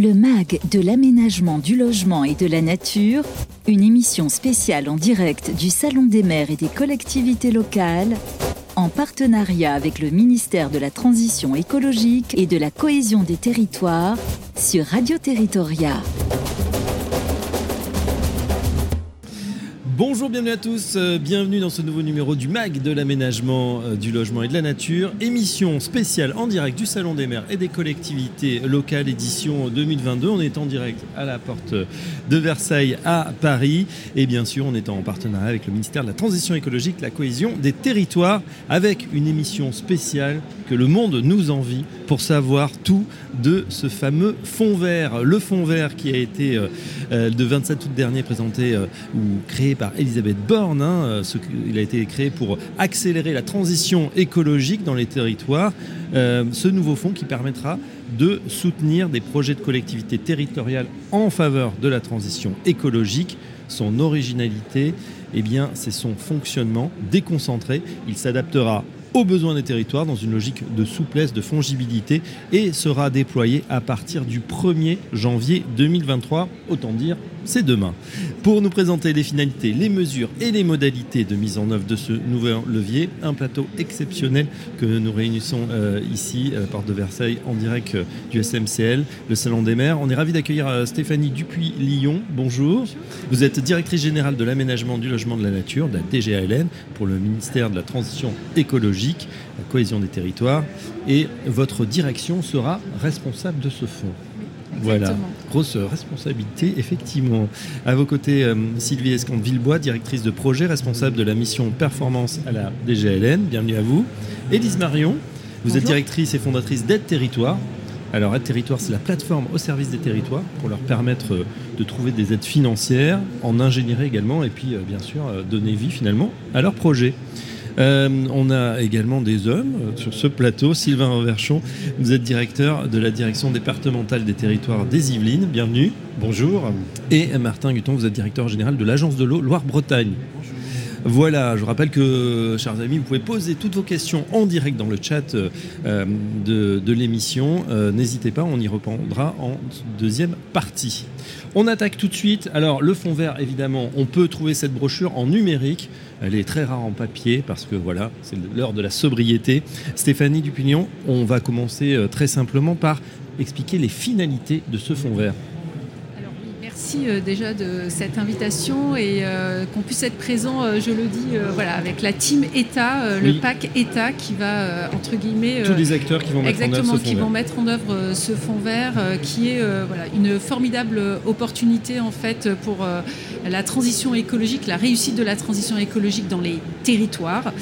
Le MAG de l'aménagement du logement et de la nature, une émission spéciale en direct du Salon des maires et des collectivités locales, en partenariat avec le ministère de la Transition écologique et de la cohésion des territoires sur Radio Territoria. Bonjour, bienvenue à tous, euh, bienvenue dans ce nouveau numéro du MAG de l'aménagement euh, du logement et de la nature, émission spéciale en direct du Salon des maires et des collectivités locales, édition 2022. On est en direct à la porte de Versailles à Paris et bien sûr on est en partenariat avec le ministère de la Transition écologique, la cohésion des territoires, avec une émission spéciale que le monde nous envie pour savoir tout de ce fameux fond vert. Le fond vert qui a été euh, de 27 août dernier présenté ou créé par Elisabeth Borne. Hein, il a été créé pour accélérer la transition écologique dans les territoires. Euh, ce nouveau fonds qui permettra de soutenir des projets de collectivités territoriales en faveur de la transition écologique. Son originalité, eh c'est son fonctionnement déconcentré. Il s'adaptera aux besoins des territoires dans une logique de souplesse, de fongibilité et sera déployé à partir du 1er janvier 2023. Autant dire c'est demain. Pour nous présenter les finalités, les mesures et les modalités de mise en œuvre de ce nouvel levier, un plateau exceptionnel que nous réunissons euh, ici la porte de Versailles en direct euh, du SMCL, le Salon des maires. On est ravi d'accueillir euh, Stéphanie Dupuis-Lyon. Bonjour. Vous êtes directrice générale de l'aménagement du logement de la nature, de la DGALN, pour le ministère de la Transition écologique, la cohésion des territoires. Et votre direction sera responsable de ce fonds. Voilà, grosse responsabilité, effectivement. À vos côtés, euh, Sylvie Escande-Villebois, directrice de projet, responsable de la mission performance à la DGLN. Bienvenue à vous. Élise Marion, vous êtes directrice et fondatrice d'Aide Territoire. Alors, Aide Territoire, c'est la plateforme au service des territoires pour leur permettre euh, de trouver des aides financières, en ingénierie également, et puis, euh, bien sûr, donner vie finalement à leurs projets. Euh, on a également des hommes euh, sur ce plateau. Sylvain Reverchon, vous êtes directeur de la direction départementale des territoires des Yvelines. Bienvenue. Bonjour. Et Martin Guton, vous êtes directeur général de l'Agence de l'eau Loire-Bretagne. Voilà, je rappelle que, chers amis, vous pouvez poser toutes vos questions en direct dans le chat euh, de, l'émission. N'hésitez pas, on y répondra en deuxième partie. On attaque tout de suite. Alors, le fond vert, évidemment, on peut trouver cette brochure en numérique. Elle est très rare en papier parce que voilà, c'est l'heure de la sobriété. Stéphanie Dupignon, on va commencer euh, très simplement par expliquer les finalités de ce fonds vert merci euh, déjà de cette invitation et euh, qu'on puisse être présent, euh, je le dis, voilà, avec la team État, le pack État qui va, entre guillemets... Tous les acteurs qui vont mettre en œuvre ce qui vont mettre en œuvre ce fonds vert, qui est voilà, une formidable opportunité en fait pour la transition écologique, la réussite de la transition écologique dans les territoires.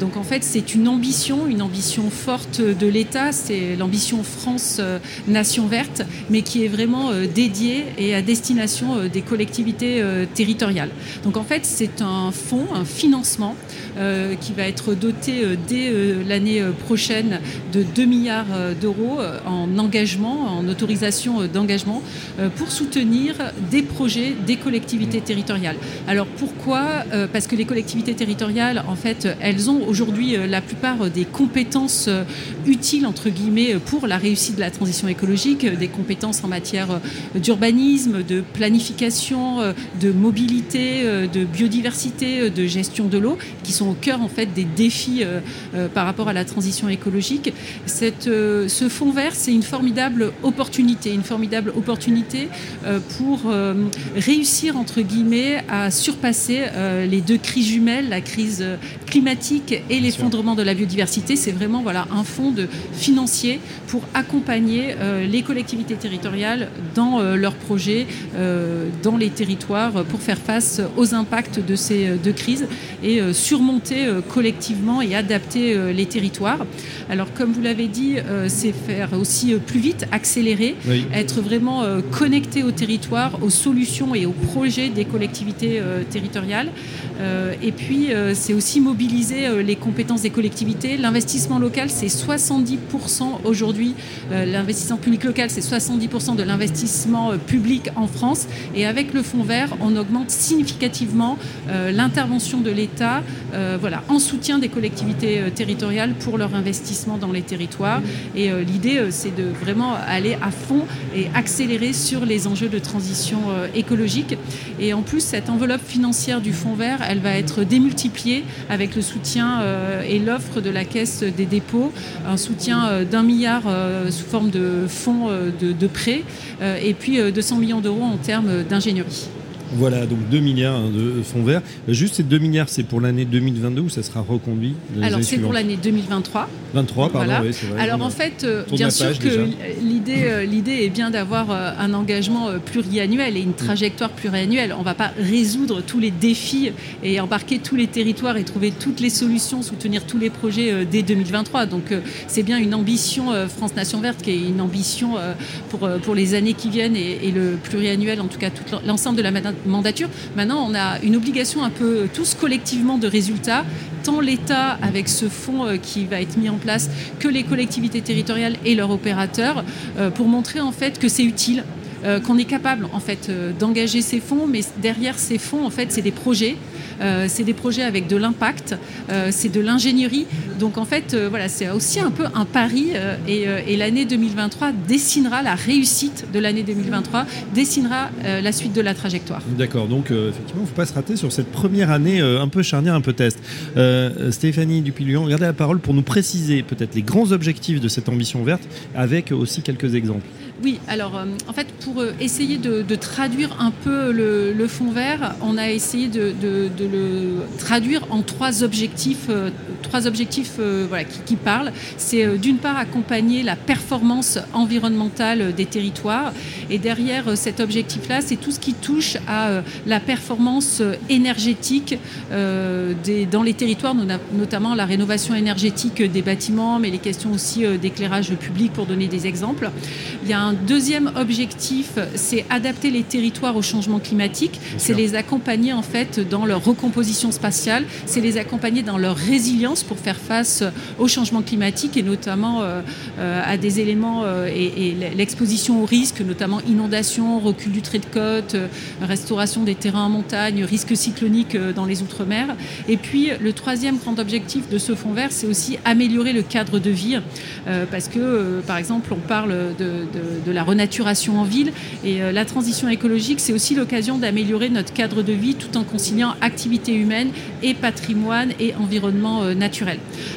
donc en fait, c'est une ambition, une ambition forte de l'État, c'est l'ambition France Nation Verte, mais qui est vraiment dédiée et à destination euh, des collectivités euh, territoriales. Donc en fait, c'est un fonds, un financement euh, qui va être doté dès l'année prochaine de 2 milliards d'euros en engagement, en autorisation d'engagement pour soutenir des projets des collectivités territoriales. Alors pourquoi Parce que les collectivités territoriales, en fait, elles ont aujourd'hui la plupart des compétences utiles, entre guillemets, pour la réussite de la transition écologique, des compétences en matière d'urbanisme, de planification, euh, de mobilité, euh, de biodiversité, euh, de gestion de l'eau, qui sont au cœur en fait des défis par rapport à la transition écologique. Cette, ce fonds vert, c'est une formidable opportunité, une formidable opportunité pour réussir entre guillemets à surpasser les deux crises jumelles, la crise climatique et l'effondrement de la biodiversité. C'est vraiment voilà un fonds de financier pour accompagner les collectivités territoriales dans leurs projets dans les territoires pour faire face aux impacts de ces deux crises et euh, surmonter euh, collectivement et adapter les territoires. Alors comme vous l'avez dit, c'est faire aussi plus vite, accélérer, être vraiment connecté au territoire, aux solutions et aux projets des collectivités territoriales. Et puis c'est aussi mobiliser les compétences des collectivités. L'investissement local, c'est 70% aujourd'hui. L'investissement public local, c'est 70% de l'investissement public en France Et avec le fonds vert, on augmente significativement l'intervention de l'État voilà, en soutien des collectivités territoriales pour leur investissement dans les territoires. Et l'idée, c'est de vraiment aller à fond et accélérer sur les enjeux de transition écologique. Et en plus, cette enveloppe financière du fonds vert, elle va être démultipliée avec le soutien et l'offre de la Caisse des dépôts, un soutien d'un milliard sous forme de fonds de, de prêts et puis 200 millions d'euros en termes d'ingénierie. Voilà, donc 2 milliards de fonds verts. Juste ces 2 milliards, c'est pour l'année 2022 ou ça sera reconduit Alors c'est pour l'année 2023. 23, pardon, oui, c'est vrai. Alors en fait, euh, bien sûr que l'idée, euh, l'idée est bien d'avoir euh, un engagement pluriannuel et une trajectoire pluriannuelle. On ne va pas résoudre tous les défis et embarquer tous les territoires et trouver toutes les solutions, soutenir tous les projets dès 2023. Donc c'est bien une ambition France Nation Verte qui est une ambition pour, pour les années qui viennent et, et le pluriannuel, en tout cas tout l'ensemble de la mandature. Maintenant, on a une obligation un peu tous collectivement de résultats, tant l'État avec ce fonds euh, qui va être mis en place que les collectivités territoriales et leurs opérateurs euh, pour montrer en fait que c'est utile euh, qu'on est capable en fait d'engager ces fonds, mais derrière ces fonds en fait c'est des projets euh, c'est des projets avec de l'impact, euh, c'est de l'ingénierie. Donc en fait, euh, voilà, c'est aussi un peu un pari et, l'année 2023 dessinera la réussite de l'année 2023, dessinera la suite de la trajectoire. D'accord, donc effectivement, il ne faut pas se rater sur cette première année un peu charnière, un peu test. Stéphanie Dupillion, regardez la parole pour nous préciser peut-être les grands objectifs de cette ambition verte avec aussi quelques exemples. Oui, alors en fait, pour essayer de, traduire un peu le, fond vert, on a essayé de le traduire en trois objectifs, euh, trois objectifs euh, voilà, qui, parlent. C'est euh, d'une part accompagner la performance environnementale des territoires. Et derrière cet objectif-là, c'est tout ce qui touche à la performance énergétique des, dans les territoires, notamment la rénovation énergétique des bâtiments, mais les questions aussi d'éclairage public, pour donner des exemples. Il y a un deuxième objectif, c'est adapter les territoires au changement climatique. C'est les accompagner en fait dans leur recomposition spatiale, c'est les accompagner dans leur résilience pour faire face au changement climatique et notamment euh, euh, à des éléments euh, et, l'exposition aux risques, notamment inondations, recul du trait de côte, restauration des terrains en montagne, risques cycloniques dans les Outre-mer. Et puis le troisième grand objectif de ce fonds vert, c'est aussi améliorer le cadre de vie, parce que par exemple on parle de, de la renaturation en ville et la transition écologique, c'est aussi l'occasion d'améliorer notre cadre de vie tout en conciliant activité humaine et patrimoine et environnement euh,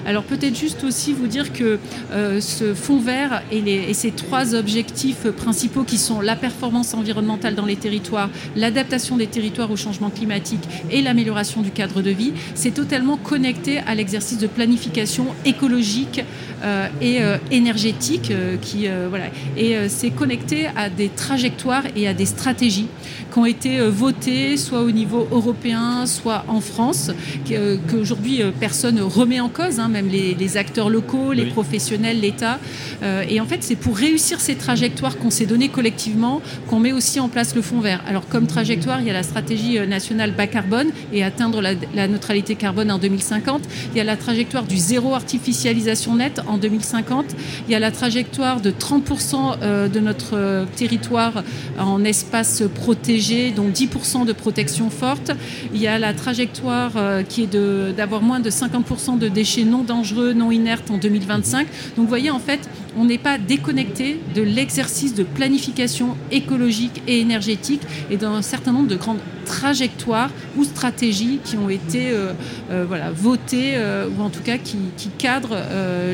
Alors peut-être juste aussi vous dire que euh, ce fonds vert et, les, ces trois objectifs principaux qui sont la performance environnementale dans les territoires, l'adaptation des territoires au changement climatique et l'amélioration du cadre de vie, c'est totalement connecté à l'exercice de planification écologique euh, et énergétique qui voilà. Et c'est connecté à des trajectoires et à des stratégies qui ont été votées soit au niveau européen, soit en France, euh, qu'aujourd'hui euh, personne remet en cause, hein, même les, acteurs locaux, les professionnels, l'État. Euh, et en fait, c'est pour réussir ces trajectoires qu'on s'est données collectivement qu'on met aussi en place le fonds vert. Alors, comme trajectoire, il y a la stratégie nationale bas carbone et atteindre la, neutralité carbone en 2050. Il y a la trajectoire du zéro artificialisation nette en 2050. Il y a la trajectoire de 30% de notre territoire en espace protégé, dont 10% de protection forte. Il y a la trajectoire euh, qui est d'avoir moins de 50% de déchets non dangereux, non inertes en 2025. Donc vous voyez, en fait, on n'est pas déconnecté de l'exercice de planification écologique et énergétique et d'un certain nombre de grandes trajectoires ou stratégies qui ont été euh, euh, voilà, votées ou en tout cas qui, cadrent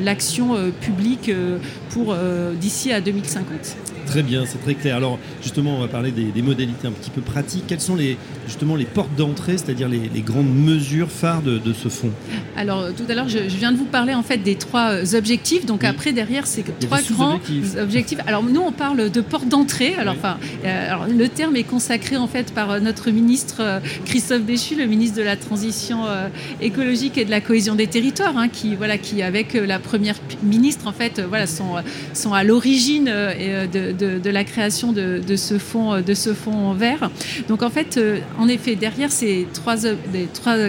l'action publique pour d'ici à 2050. Très bien, c'est très clair. Alors justement, on va parler des, modalités un petit peu pratiques. Quelles sont les, justement les portes d'entrée, c'est-à-dire les, grandes mesures phares de, ce fonds Alors tout à l'heure, je, viens de vous parler en fait des trois euh, objectifs. Donc après, derrière, c'est trois grands objectifs. Alors nous, on parle de portes d'entrée. Alors, enfin, euh, alors, le terme est consacré en fait par euh, notre ministre Christophe Béchu, le ministre de la Transition écologique et de la cohésion des territoires, hein, qui voilà, qui avec la première ministre en fait, voilà, sont sont à l'origine de de, la création de, ce fonds, de ce fonds vert. Donc en fait, euh, en effet, derrière ces trois,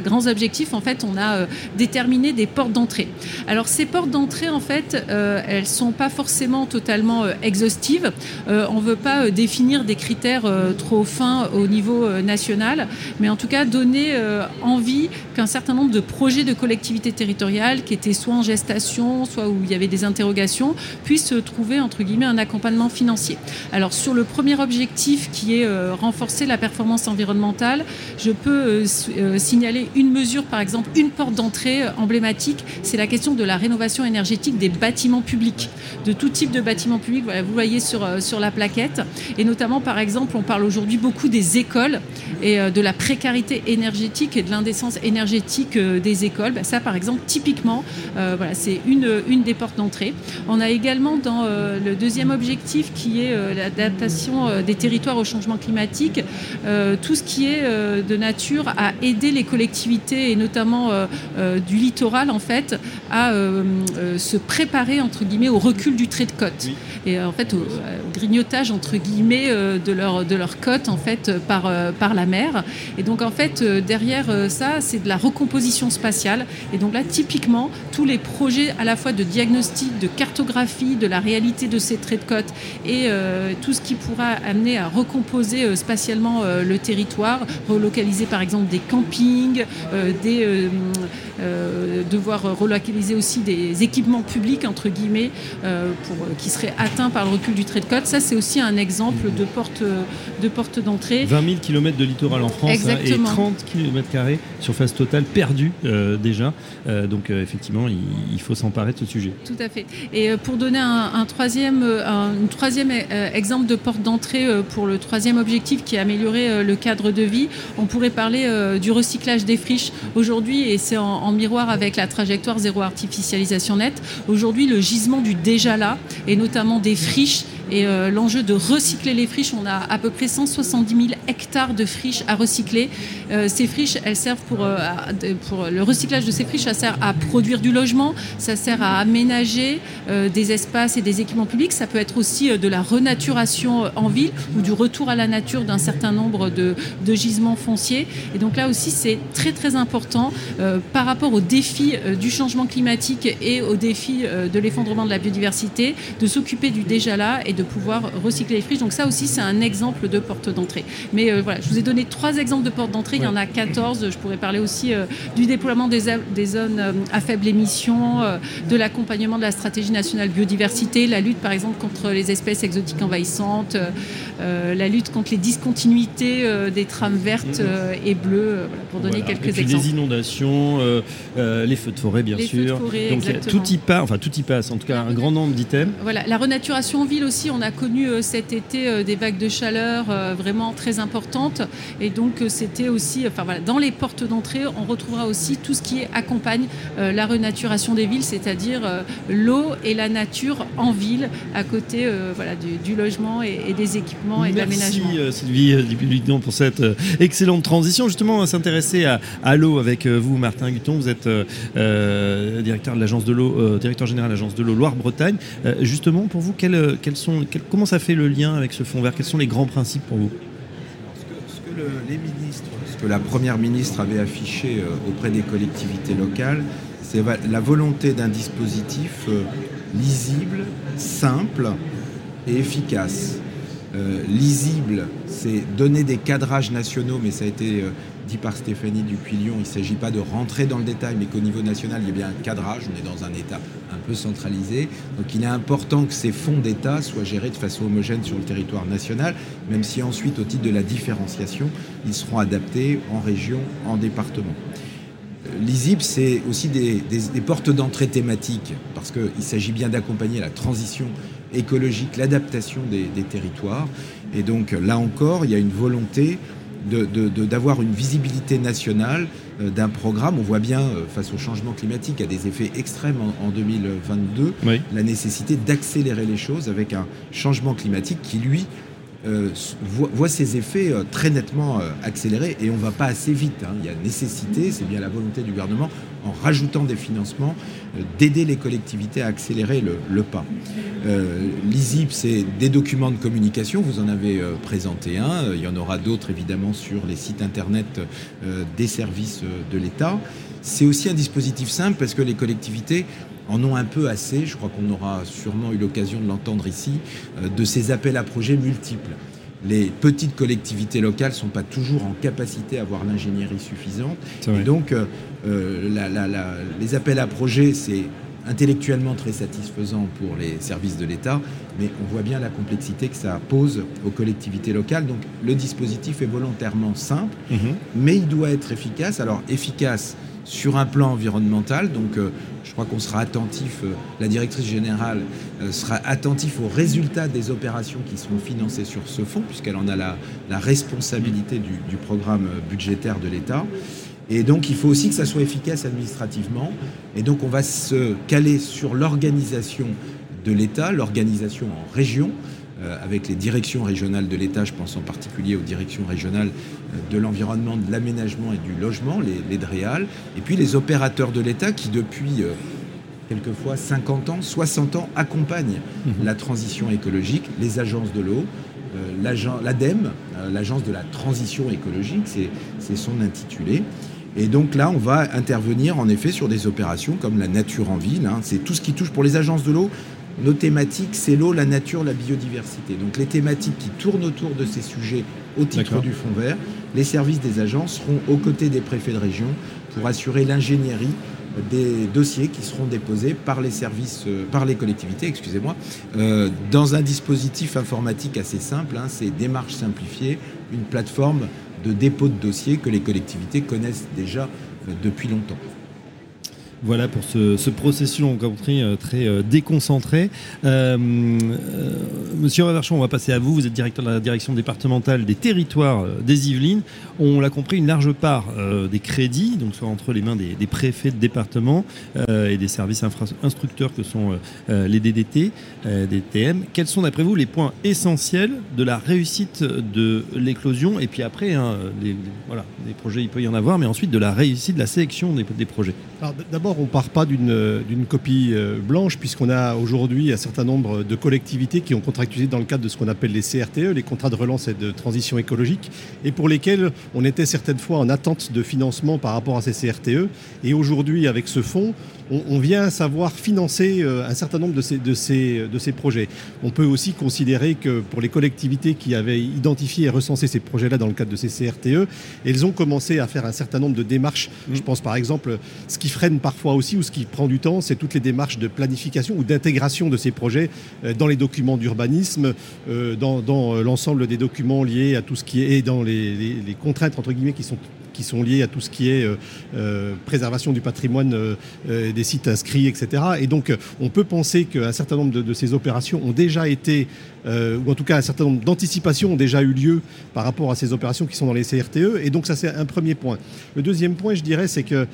grands objectifs, en fait, on a euh, déterminé des portes d'entrée. Alors ces portes d'entrée, en fait, euh, elles sont pas forcément totalement exhaustives. on ne veut pas définir des critères trop fins au niveau national, mais en tout cas donner envie qu'un certain nombre de projets de collectivités territoriales qui étaient soit en gestation, soit où il y avait des interrogations, puissent trouver entre guillemets un accompagnement financier. Alors sur le premier objectif qui est renforcer la performance environnementale, je peux signaler une mesure, par exemple une porte d'entrée emblématique, c'est la question de la rénovation énergétique des bâtiments publics, de tout type de bâtiments publics. Vous voyez sur, euh, sur la plaquette. Et notamment, par exemple, on parle aujourd'hui beaucoup des écoles et euh, de la précarité énergétique et de l'indécence énergétique euh, des écoles. Bah, ça, par exemple, typiquement, voilà, c'est une, une des portes d'entrée. On a également dans le deuxième objectif qui est l'adaptation des territoires au changement climatique, tout ce qui est de nature à aider les collectivités et notamment du littoral en fait à se préparer entre guillemets au recul du trait de côte. Et en fait au, grignotage entre guillemets de leur de leur côte en fait par par la mer. Et donc en fait derrière ça c'est de la recomposition spatiale. Et donc là typiquement tous les projets à la fois de diagnostic de cartographie de la réalité de ces traits de côte et tout ce qui pourra amener à recomposer spatialement le territoire relocaliser par exemple des campings des devoir relocaliser aussi des équipements publics, entre guillemets, euh, pour, qui seraient atteints par le recul du trait de côte. Ça, c'est aussi un exemple de porte, de porte d'entrée. 20 000 km de littoral en France hein, et 30 km surface totale perdue euh, déjà. Euh, donc effectivement, il, faut s'emparer de ce sujet. Tout à fait. Et pour donner un, troisième, un troisième exemple de porte d'entrée pour le troisième objectif qui est améliorer le cadre de on pourrait parler du recyclage des friches. Aujourd'hui, et c'est en, en miroir avec la trajectoire zéro artificialisation nette. Aujourd'hui, le gisement du déjà là, et notamment des friches, et euh, l'enjeu de recycler les friches, on a à peu près 170 000 hectares de friches à recycler. Euh, ces friches, elles servent pour, euh, pour le recyclage de ces friches, ça sert à produire du logement, ça sert à aménager des espaces et des équipements publics. Ça peut être aussi de la renaturation en ville ou du retour à la nature d'un certain nombre de, de, gisements fonciers. Et donc là aussi, c'est très très important par rapport aux défis du changement climatique et aux défis de l'effondrement de la biodiversité, de s'occuper du déjà là et de pouvoir recycler les friches. Donc ça aussi, c'est un exemple de porte d'entrée. Mais euh, voilà, je vous ai donné trois exemples de portes d'entrée. Il y en a 14. Je pourrais parler aussi euh, du déploiement des, des zones euh, à faible émission, de l'accompagnement de la stratégie nationale biodiversité, la lutte par exemple contre les espèces exotiques envahissantes, la lutte contre les discontinuités des trames vertes et bleues, pour donner quelques et exemples. Les inondations, les feux de forêt bien sûr. Donc tout y passe, enfin tout y passe. En tout cas, un grand nombre d'items. Voilà, la renaturation en ville aussi on a connu euh, cet été euh, des vagues de chaleur euh, vraiment très importantes. Et donc, c'était aussi, enfin voilà, dans les portes d'entrée, on retrouvera aussi tout ce qui accompagne la renaturation des villes, c'est-à-dire l'eau et la nature en ville, à côté voilà, du, logement et, des équipements et de l'aménagement. Merci Sylvie Dupulidon pour cette excellente transition. Justement, on va s'intéresser à, l'eau avec vous, Martin Guton. Vous êtes directeur de l'agence de l'eau, directeur général de l'agence de l'eau Loire-Bretagne. justement, pour vous, quels, quels sont comment ça fait le lien avec ce fonds vert? Quels sont les grands principes pour vous? Ce que, les ministres, ce que la première ministre avait affiché euh, auprès des collectivités locales, c'est la volonté d'un dispositif euh, lisible, simple et efficace. Euh, lisible, c'est donner des cadrages nationaux, mais ça a été dit par Stéphanie Dupuy-Lyon, il ne s'agit pas de rentrer dans le détail, mais qu'au niveau national, il y a bien un cadrage. On est dans un État un peu centralisé. Donc il est important que ces fonds d'État soient gérés de façon homogène sur le territoire national, même si ensuite, au titre de la différenciation, ils seront adaptés en région, en département. Euh, L'ISIP, c'est aussi des, portes d'entrée thématiques, parce qu'il s'agit bien d'accompagner la transition écologique, l'adaptation des, des territoires. Et donc là encore, il y a une volonté d'avoir une visibilité nationale euh, d'un programme. On voit bien, euh, face au changement climatique, à des effets extrêmes en, 2022, la nécessité d'accélérer les choses avec un changement climatique qui, lui, euh, voit, ses effets très nettement accélérés et on ne va pas assez vite. Hein. Il y a nécessité, c'est bien la volonté du gouvernement, en rajoutant des financements, d'aider les collectivités à accélérer le, pas. Euh, L'ISIP, c'est des documents de communication, vous en avez euh, présenté un, il y en aura d'autres évidemment sur les sites internet euh, des services de l'État. C'est aussi un dispositif simple parce que les collectivités en ont un peu assez, je crois qu'on aura sûrement eu l'occasion de l'entendre ici, de ces appels à projets multiples les petites collectivités locales ne sont pas toujours en capacité à avoir l'ingénierie suffisante. Et donc, euh, euh, les appels à projets, c'est intellectuellement très satisfaisant pour les services de l'État, mais on voit bien la complexité que ça pose aux collectivités locales. Donc, le dispositif est volontairement simple, mhm. mais il doit être efficace. Alors, efficace sur un plan environnemental. Donc, euh, je crois qu'on sera attentif, euh, la directrice générale euh, sera attentif aux résultats des opérations qui seront financées sur ce fonds, puisqu'elle en a la, responsabilité du, programme budgétaire de l'État. Et donc, il faut aussi que ça soit efficace administrativement. Et donc, on va se caler sur l'organisation de l'État, l'organisation en région, avec les directions régionales de l'État, je pense en particulier aux directions régionales de l'environnement, de l'aménagement et du logement, les, DREAL, et puis les opérateurs de l'État qui, depuis euh, quelquefois 50 ans, 60 ans, accompagnent mhm. la transition écologique, les agences de l'eau, euh, l'ADEME, euh, l'agence de la transition écologique, c'est son intitulé. Et donc là, on va intervenir en effet sur des opérations comme la nature en ville. Hein. c'est tout ce qui touche pour les agences de l'eau. Nos thématiques, c'est l'eau, la nature, la biodiversité. Donc les thématiques qui tournent autour de ces sujets au titre du Fonds vert, les services des agences seront aux côtés des préfets de région pour assurer l'ingénierie des dossiers qui seront déposés par les services, euh, par les collectivités, excusez-moi, euh, dans un dispositif informatique assez simple. Hein, c'est démarche simplifiée, une plateforme de dépôt de dossiers que les collectivités connaissent déjà euh, depuis longtemps. Voilà pour ce, ce processus compris euh, très euh, déconcentré. Euh, Monsieur Reverchon, on va passer à vous. Vous êtes directeur de la direction départementale des territoires des Yvelines. On l'a compris, une large part des crédits, donc soit entre les mains des, préfets de département et des services instructeurs que sont les DDT, des TM. Quels sont d'après vous les points essentiels de la réussite de l'éclosion? Et puis après, hein, les, voilà, projets, il peut y en avoir, mais ensuite de la réussite de la sélection des, des projets. Alors d'abord, on ne part pas d'une copie euh, blanche, puisqu'on a aujourd'hui un certain nombre de collectivités qui ont dans le cadre de ce qu'on appelle les CRTE, les contrats de relance et de transition écologique, et pour lesquels on était certaines fois en attente de financement par rapport à ces CRTE. Et aujourd'hui, avec ce fonds, on, vient savoir financer euh, un certain nombre de ces, de, ces, de ces projets. On peut aussi considérer que pour les collectivités qui avaient identifié et recensé ces projets-là dans le cadre de ces CRTE, elles ont commencé à faire un certain nombre de démarches. Je pense par exemple, ce qui freine parfois aussi ou ce qui prend du temps, c'est toutes les démarches de planification ou d'intégration de ces projets euh, dans les documents d'urbanisme, euh, dans, l'ensemble des documents liés à tout ce qui est, et dans les, les contraintes entre guillemets qui sont qui sont liés à tout ce qui est euh, euh, préservation du patrimoine euh, des sites inscrits, etc. Et donc, on peut penser qu'un certain nombre de, ces opérations ont déjà été, ou en tout cas un certain nombre d'anticipations ont déjà eu lieu par rapport à ces opérations qui sont dans les CRTE. Et donc, ça, c'est un premier point. Le deuxième point, je dirais, c'est que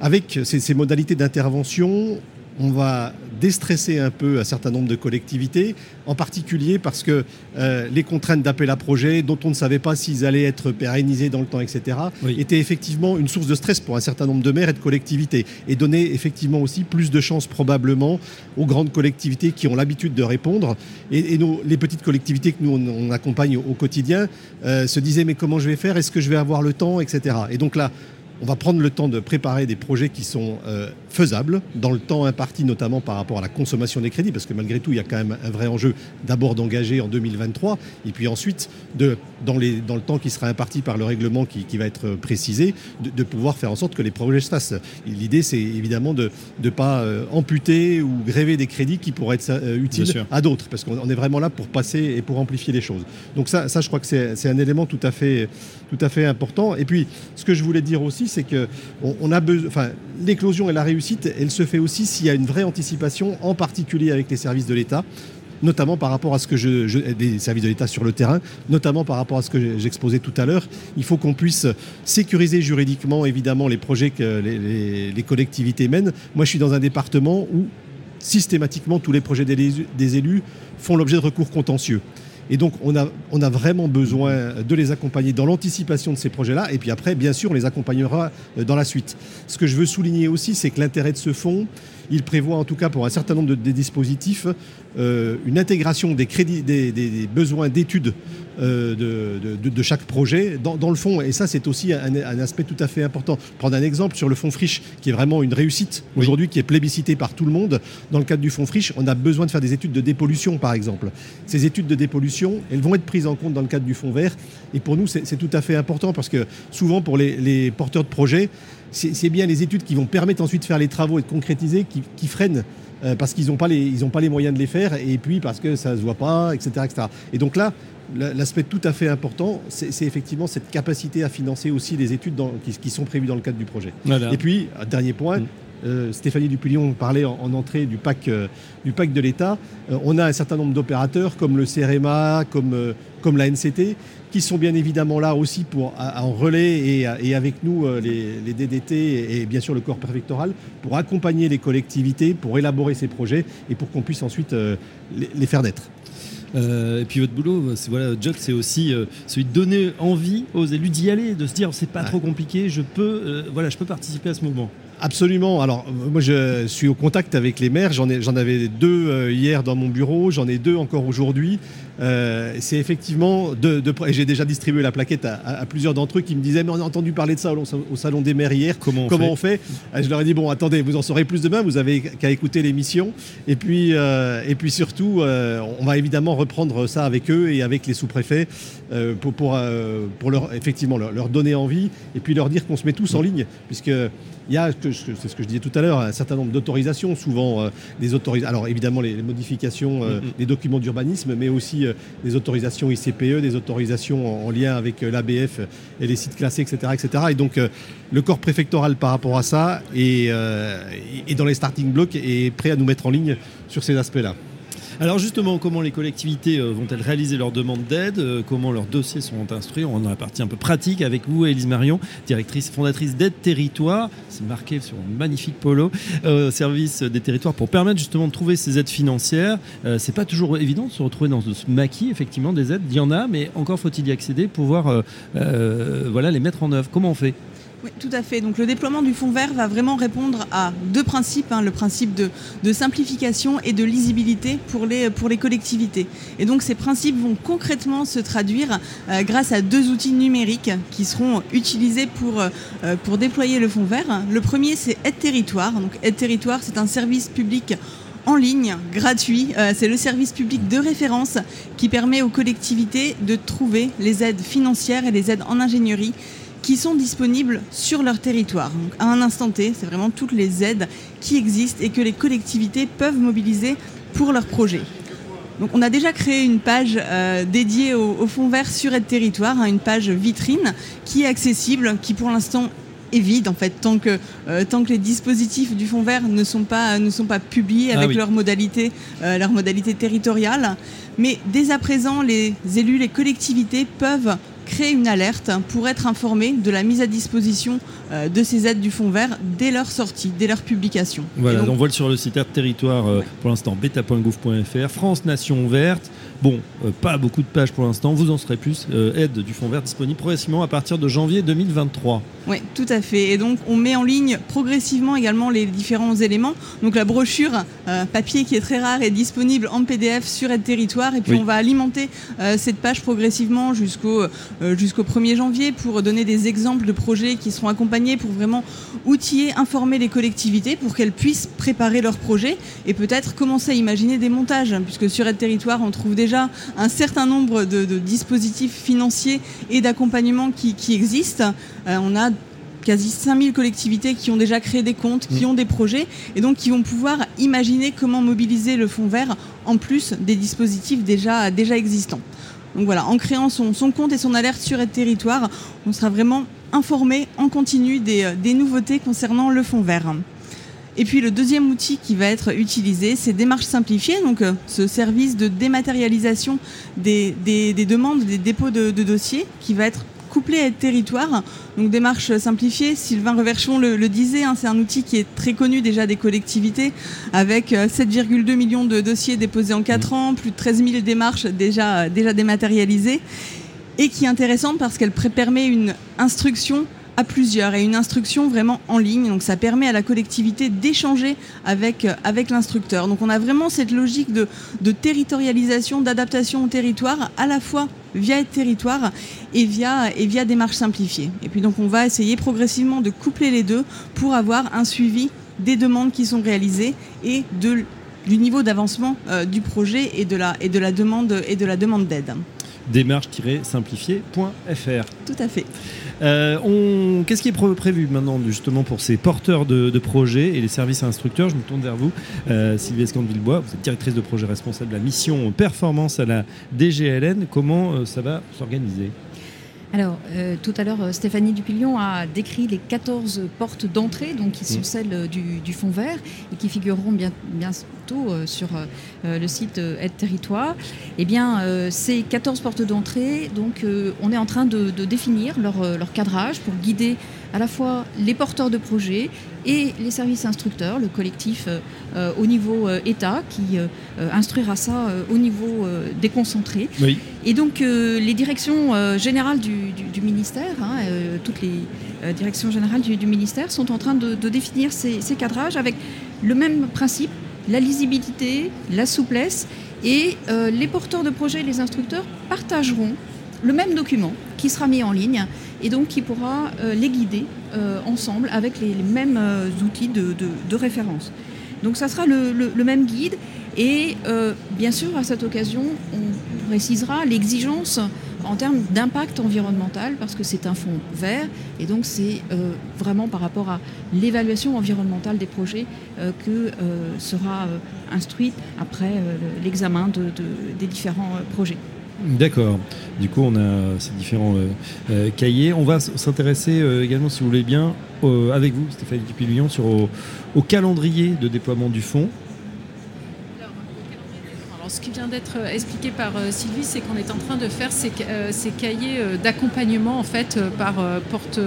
avec ces modalités d'intervention, on va déstresser un peu un certain nombre de collectivités, en particulier parce que euh, les contraintes d'appel à projet, dont on ne savait pas s'ils allaient être pérennisés dans le temps, etc., étaient effectivement une source de stress pour un certain nombre de maires et de collectivités, et donnaient effectivement aussi plus de chances probablement aux grandes collectivités qui ont l'habitude de répondre, et, les petites collectivités que nous on, accompagne au, quotidien euh, se disaient mais comment je vais faire, est-ce que je vais avoir le temps, etc. Et donc là, on va prendre le temps de préparer des projets qui sont euh, faisables, dans le temps imparti notamment par rapport à la consommation des crédits, parce que malgré tout, il y a quand même un vrai enjeu d'abord d'engager en 2023, et puis ensuite, de, dans, les, dans le temps qui sera imparti par le règlement qui, va être précisé, de, pouvoir faire en sorte que les projets se fassent. L'idée, c'est évidemment de ne pas euh, amputer ou gréver des crédits qui pourraient être euh, utiles à d'autres, parce qu'on est vraiment là pour passer et pour amplifier les choses. Donc ça, ça je crois que c'est un élément tout à, fait, tout à fait important. Et puis, ce que je voulais dire aussi, c'est que a besoin, l'éclosion et la réussite, elle se fait aussi s'il y a une vraie anticipation, en particulier avec les services de l'État notamment par rapport à ce que je, des services de l'État sur le terrain, notamment par rapport à ce que j'exposais tout à l'heure. Il faut qu'on puisse sécuriser juridiquement, évidemment, les projets que les, collectivités mènent. Moi, je suis dans un département où systématiquement tous les projets des élus font l'objet de recours contentieux. Et donc, on a, on a vraiment besoin de les accompagner dans l'anticipation de ces projets-là. Et puis après, bien sûr, on les accompagnera euh, dans la suite. Ce que je veux souligner aussi, c'est que l'intérêt de ce fonds, il prévoit en tout cas pour un certain nombre de, dispositifs une intégration des crédits, des besoins d'études euh, de, de, chaque projet dans, dans, le fond. Et ça, c'est aussi un, un, aspect tout à fait important. Prendre un exemple sur le fonds Friche, qui est vraiment une réussite aujourd'hui, qui est plébiscité par tout le monde. Dans le cadre du fonds Friche, on a besoin de faire des études de dépollution, par exemple. Ces études de dépollution, elles vont être prises en compte dans le cadre du fonds vert. Et pour nous, c'est tout à fait important parce que souvent, pour les, les porteurs de projets, c'est bien les études qui vont permettre ensuite de faire les travaux et de concrétiser qui, qui freinent euh, parce qu'ils n'ont pas, les, pas les moyens de les faire et puis parce que ça ne se voit pas, etc., etc. Et donc là, L'aspect tout à fait important, c'est effectivement cette capacité à financer aussi les études qui, sont prévues dans le cadre du projet. Et puis, dernier point, mm. euh, Stéphanie Dupillon parlait en, entrée du PAC, euh, du PAC de l'État. Euh, on a un certain nombre d'opérateurs comme le CRMA, comme, comme la NCT, qui sont bien évidemment là aussi pour, en relais et, avec nous, les, DDT et, bien sûr le corps préfectoral, pour accompagner les collectivités, pour élaborer ces projets et pour qu'on puisse ensuite les faire naître. Euh, et puis votre boulot, c'est voilà, job, c'est aussi euh, celui de donner envie aux élus d'y aller, de se dire c'est pas trop compliqué, je peux, euh, voilà, je peux participer à ce mouvement. Absolument. Alors, moi, je suis au contact avec les maires. J'en, j'en avais deux hier dans mon bureau. J'en ai deux encore aujourd'hui. Euh, c'est effectivement de, j'ai déjà distribué la plaquette à, plusieurs d'entre eux qui me disaient mais on a entendu parler de ça au, salon des maires hier. Comment on fait, euh, Je leur ai dit bon attendez vous en saurez plus demain. Vous avez qu'à écouter l'émission et puis euh, et puis surtout on va évidemment reprendre ça avec eux et avec les sous-préfets pour pour, pour leur effectivement leur, donner envie et puis leur dire qu'on se met tous en ligne puisque il y a, c'est ce que je disais tout à l'heure, un certain nombre d'autorisations, souvent des autorisations. Alors évidemment les, modifications des documents d'urbanisme, mais aussi euh, des autorisations ICPE, des autorisations en, lien avec euh, l'ABF et les sites classés, etc. etc. Et donc euh, le corps préfectoral par rapport à ça est, est dans les starting blocks et est prêt à nous mettre en ligne sur ces aspects-là. Alors justement, comment les collectivités euh, vont-elles réaliser leurs demandes d'aide euh, Comment leurs dossiers sont instruits? On a la partie un peu pratique avec vous, Élise Marion, directrice fondatrice d'Aide Territoire. C'est marqué sur un magnifique polo euh, au service des territoires pour permettre justement de trouver ces aides financières. c'est pas toujours évident de se retrouver dans ce maquis effectivement des aides. Il y en a, mais encore faut-il y accéder pour pouvoir voilà, les mettre en œuvre. Comment on fait? Tout à fait. Donc le déploiement du fonds vert va vraiment répondre à deux principes, hein, le principe de, simplification et de lisibilité pour les, collectivités. Et donc ces principes vont concrètement se traduire euh, grâce à deux outils numériques qui seront utilisés pour, euh, pour déployer le fonds vert. Le premier, c'est Aide Territoire. Donc Aide Territoire, c'est un service public en ligne, gratuit. Euh, c'est le service public de référence qui permet aux collectivités de trouver les aides financières et les aides en ingénierie qui sont disponibles sur leur territoire. Donc, à un instant T, c'est vraiment toutes les aides qui existent et que les collectivités peuvent mobiliser pour leurs projets. Donc, on a déjà créé une page euh, dédiée au, fonds vert sur Aide Territoire, hein, une page vitrine qui est accessible, qui pour l'instant est vide en fait tant que euh, tant que les dispositifs du fonds vert ne sont pas ne sont pas publiés ah avec leurs modalités euh, leurs modalités territoriales mais dès à présent les élus les collectivités peuvent créer une alerte pour être informés de la mise à disposition euh, de ces aides du Fonds vert dès leur sortie, dès leur publication. Voilà, on voit sur le site Territoire euh, pour l'instant beta.gouv.fr, France Nation Verte. Bon, euh, pas beaucoup de pages pour l'instant, vous en serez plus. aide du Fonds vert disponible progressivement à partir de janvier 2023. Oui, tout à fait. Et donc, on met en ligne progressivement également les différents éléments. Donc, la brochure papier qui est très rare est disponible en PDF sur Aide Territoire. Et puis, on va alimenter cette page progressivement jusqu'au jusqu'au 1er janvier pour donner des exemples de projets qui seront accompagnés pour vraiment outiller, informer les collectivités pour qu'elles puissent préparer leurs projets et peut-être commencer à imaginer des montages, puisque sur Aide Territoire, on trouve déjà un certain nombre de, dispositifs financiers et d'accompagnement qui, existent. Euh, on a quasi 5000 collectivités qui ont déjà créé des comptes, qui mmh. ont des projets et donc qui vont pouvoir imaginer comment mobiliser le fonds vert en plus des dispositifs déjà, déjà existants. Donc voilà, en créant son, son compte et son alerte sur Aide Territoire, on sera vraiment informer en continu euh, des, nouveautés concernant le fonds vert. Et puis le deuxième outil qui va être utilisé, c'est Démarche simplifiée, donc euh, ce service de dématérialisation des, demandes, des dépôts de, dossiers, qui va être couplé à être territoire. Donc démarche simplifiée, Sylvain Reverchon le, disait, hein, c'est un outil qui est très connu déjà des collectivités, avec 7,2 euh, millions de dossiers déposés en 4 ans, plus de 13 000 démarches déjà, déjà dématérialisées et qui est intéressante parce qu'elle permet une instruction à plusieurs et une instruction vraiment en ligne. Donc ça permet à la collectivité d'échanger avec, avec l'instructeur. Donc on a vraiment cette logique de, territorialisation, d'adaptation au territoire, à la fois via territoire et via, et via démarche simplifiée. Et puis donc on va essayer progressivement de coupler les deux pour avoir un suivi des demandes qui sont réalisées et du niveau d'avancement euh, du projet et de la, et de la demande et de la demande d'aide. Démarche-simplifiée.fr. Tout à fait. Euh, Qu'est-ce qui est prévu maintenant justement pour ces porteurs de, de, projets et les services instructeurs? Je me tourne vers vous, euh, Sylvie Escande-Villebois, vous êtes directrice de projet responsable de la mission performance à la DGLN. Comment euh, ça va s'organiser? Alors, euh, tout à l'heure, euh, Stéphanie Dupillon a décrit les 14 portes d'entrée, donc qui sont mmh. celles du, du, fond vert et qui figureront bien, bientôt euh, sur euh, le site Aide Territoire. Eh bien, euh, ces 14 portes d'entrée, donc, euh, on est en train de, de définir leur, leur, cadrage pour guider à la fois les porteurs de projets et les services instructeurs, le collectif au niveau État qui instruira ça au niveau déconcentré. Oui. Et donc, les directions générales du, du, du ministère, hein, toutes les euh, directions générales du, du, ministère sont en train de, de définir ces, ces, cadrages avec le même principe, la lisibilité, la souplesse, et euh, les porteurs de projets et les instructeurs partageront le même document qui sera mis en ligne et donc qui pourra euh, les guider euh, ensemble avec les, mêmes euh, outils de, référence. Donc ça sera le, même guide et bien sûr à cette occasion on précisera l'exigence en termes d'impact environnemental, parce que c'est un fonds vert, et donc c'est vraiment par rapport à l'évaluation environnementale des projets que sera instruite après l'examen de, de, des différents projets. D'accord. Du coup, on a ces différents cahiers. On va s'intéresser également, si vous voulez bien, avec vous, Stéphanie Dupillon, sur au, calendrier de déploiement du fonds. Vient d'être euh, expliqué par euh, Sylvie, c'est qu'on est en train de faire ces, euh, cahiers d'accompagnement en fait par porte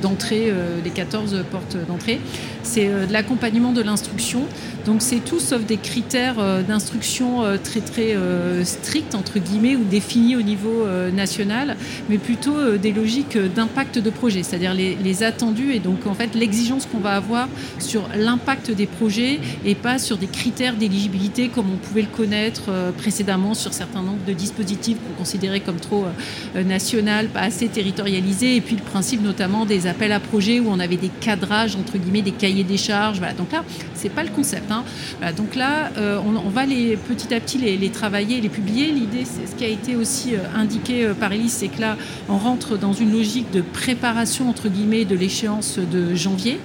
d'entrée, les 14 portes d'entrée. C'est de l'accompagnement de l'instruction. Donc c'est tout sauf des critères d'instruction très très stricts entre guillemets ou définis au niveau national, mais plutôt des logiques d'impact de projet, c'est-à-dire les, attendus et donc en fait l'exigence qu'on va avoir sur l'impact des projets et pas sur des critères d'éligibilité comme on pouvait le connaître précédemment sur certains nombres de dispositifs qu'on considérait comme trop euh, national, pas assez territorialisé, et puis le principe notamment des appels à projets où on avait des cadrages entre guillemets, des cahiers des charges. Donc là, c'est pas le concept. Hein. Donc là, euh, on, va les petit à petit les, les travailler, les publier. L'idée, c'est ce qui a été aussi euh, indiqué euh, par Elise, c'est que là, on rentre dans une logique de préparation entre guillemets de l'échéance de janvier.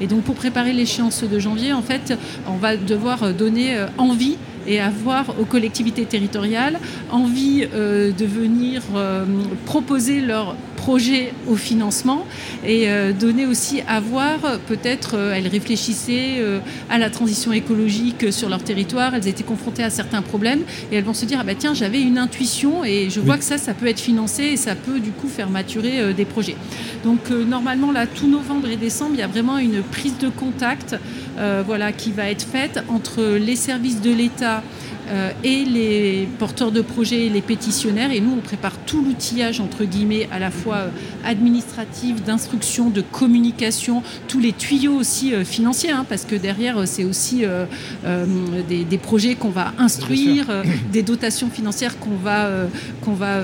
Et donc pour préparer l'échéance de janvier, en fait, on va devoir donner envie et avoir aux collectivités territoriales envie euh, de venir euh, proposer leur projet au financement et euh, donner aussi à voir peut-être euh, elles réfléchissaient euh, à la transition écologique sur leur territoire elles étaient confrontées à certains problèmes et elles vont se dire ah bah tiens j'avais une intuition et je vois oui. que ça ça peut être financé et ça peut du coup faire maturer des projets donc normalement là tout novembre et décembre il y a vraiment une prise de contact euh, voilà qui va être faite entre les services de l'État euh, et les porteurs de projets, les pétitionnaires. Et nous, on prépare tout l'outillage, entre guillemets, à la fois euh, administratif, d'instruction, de communication, tous les tuyaux aussi euh, financiers, hein, parce que derrière, c'est aussi euh, des, des, projets qu'on va instruire, des dotations financières qu'on va, qu'on va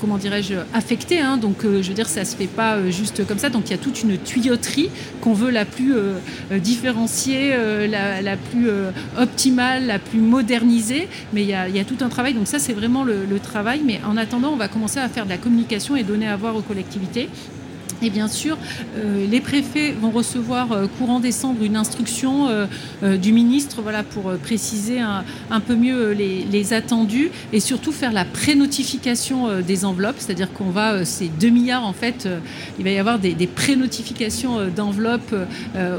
comment dirais-je, affecter. Hein, donc, je veux dire, ça se fait pas juste comme ça. Donc, il y a toute une tuyauterie qu'on veut la plus différenciée, la, la plus optimale, la plus modernisée mais il y, a, tout un travail. Donc ça, c'est vraiment le travail. Mais en attendant, on va commencer à faire de la communication et donner à voir aux collectivités. Et bien sûr, euh, les préfets vont recevoir euh, courant décembre une instruction euh, du ministre voilà, pour préciser un, peu mieux les, attendus et surtout faire la pré-notification des enveloppes, c'est-à-dire qu'on va, ces 2 milliards en fait, il va y avoir des, des pré-notifications d'enveloppes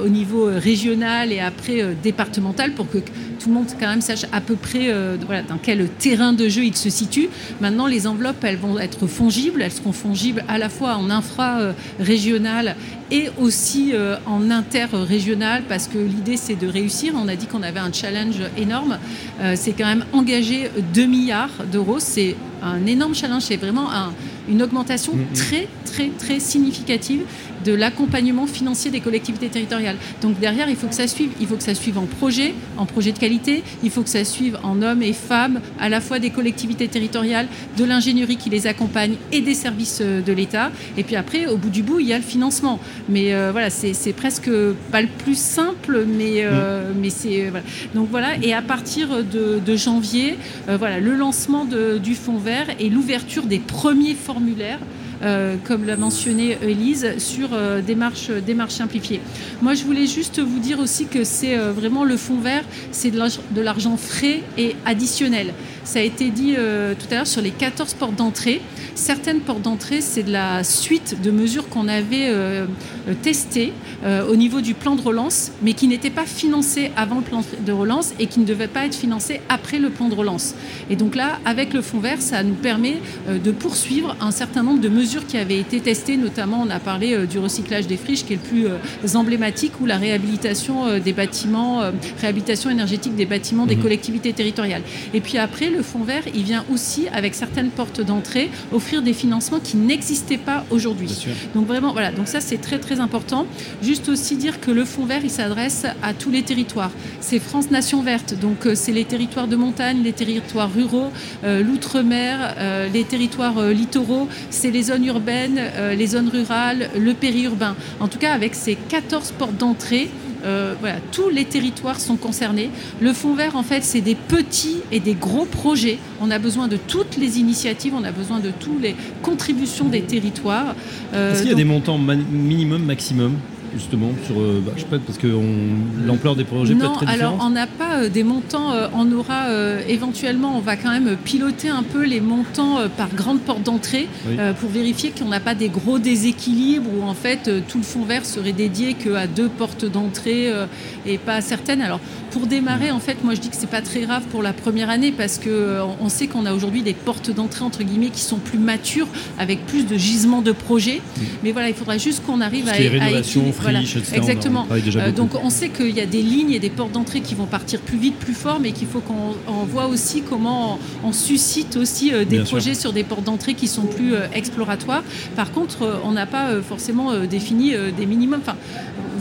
au niveau régional et après départemental pour que tout le monde quand même sache à peu près voilà, dans quel terrain de jeu il se situe. Maintenant, les enveloppes, elles vont être fongibles, elles seront fongibles à la fois en infra régionale et aussi euh, en interrégional parce que l'idée c'est de réussir. On a dit qu'on avait un challenge énorme. Euh, c'est quand même engager 2 milliards d'euros. C'est un énorme challenge. C'est vraiment un, une augmentation mmh, mmh. très très très significative de l'accompagnement financier des collectivités territoriales. Donc derrière, il faut que ça suive. Il faut que ça suive en projet, en projet de qualité. Il faut que ça suive en hommes et femmes, à la fois des collectivités territoriales, de l'ingénierie qui les accompagne et des services euh, de l'État. Et puis après, au bout du bout, il y a le financement. Mais euh, voilà, c'est presque pas le plus simple, mais, euh, mm. mais c'est voilà. Donc voilà. Et à partir de, janvier, voilà, le lancement du fonds vert et l'ouverture des premiers formulaires euh, comme l'a mentionné Elise, sur euh, démarche, démarche simplifiée. Moi, je voulais juste vous dire aussi que c'est euh, vraiment le fonds vert, c'est de l'argent frais et additionnel. Ça a été dit tout à l'heure sur les 14 portes d'entrée. Certaines portes d'entrée, c'est de la suite de mesures qu'on avait testées au niveau du plan de relance, mais qui n'étaient pas financées avant le plan de relance et qui ne devaient pas être financées après le plan de relance. Et donc là, avec le fonds vert, ça nous permet de poursuivre un certain nombre de mesures qui avaient été testées, notamment on a parlé euh, du recyclage des friches qui est le plus euh, emblématique ou la réhabilitation euh, des bâtiments, réhabilitation énergétique des bâtiments des mhm. collectivités territoriales. Et puis après, le fonds vert, il vient aussi avec certaines portes d'entrée offrir des financements qui n'existaient pas aujourd'hui. Donc vraiment, voilà, donc ça c'est très très important. Juste aussi dire que le fonds vert, il s'adresse à tous les territoires. C'est France Nation Verte, donc c'est les territoires de montagne, les territoires ruraux, l'outre-mer, les territoires littoraux, c'est les zones urbaines, euh, les zones rurales, le périurbain. En tout cas, avec ces 14 portes d'entrée, euh, voilà, tous les territoires sont concernés. Le fonds vert, en fait, c'est des petits et des gros projets. On a besoin de toutes les initiatives, on a besoin de toutes les contributions des territoires. Euh, Est-ce qu'il y a des montants minimum, maximum? Justement sur euh, bah, je sais pas parce que l'ampleur des projets peut être très alors on n'a pas euh, des montants euh, on aura éventuellement. On va quand même piloter un peu les montants par grande porte d'entrée pour vérifier qu'on n'a pas des gros déséquilibres où en fait tout le fonds vert serait dédié qu'à deux portes d'entrée et pas à certaines. Alors pour démarrer, en fait, moi je dis que c'est pas très grave pour la première année parce que euh, on sait qu'on a aujourd'hui des portes d'entrée entre guillemets qui sont plus matures avec plus de gisements de projets. Mm. Mais voilà, il faudra juste qu'on arrive à, à rénovation, friche, etc. Exactement. Euh, donc on sait qu'il y a des lignes et des portes d'entrée qui vont partir plus vite, plus fort, mais qu'il faut qu'on voit aussi comment on, suscite aussi euh, des projets sur des portes d'entrée qui sont plus exploratoires. Par contre, on n'a pas forcément défini des minimums. Enfin,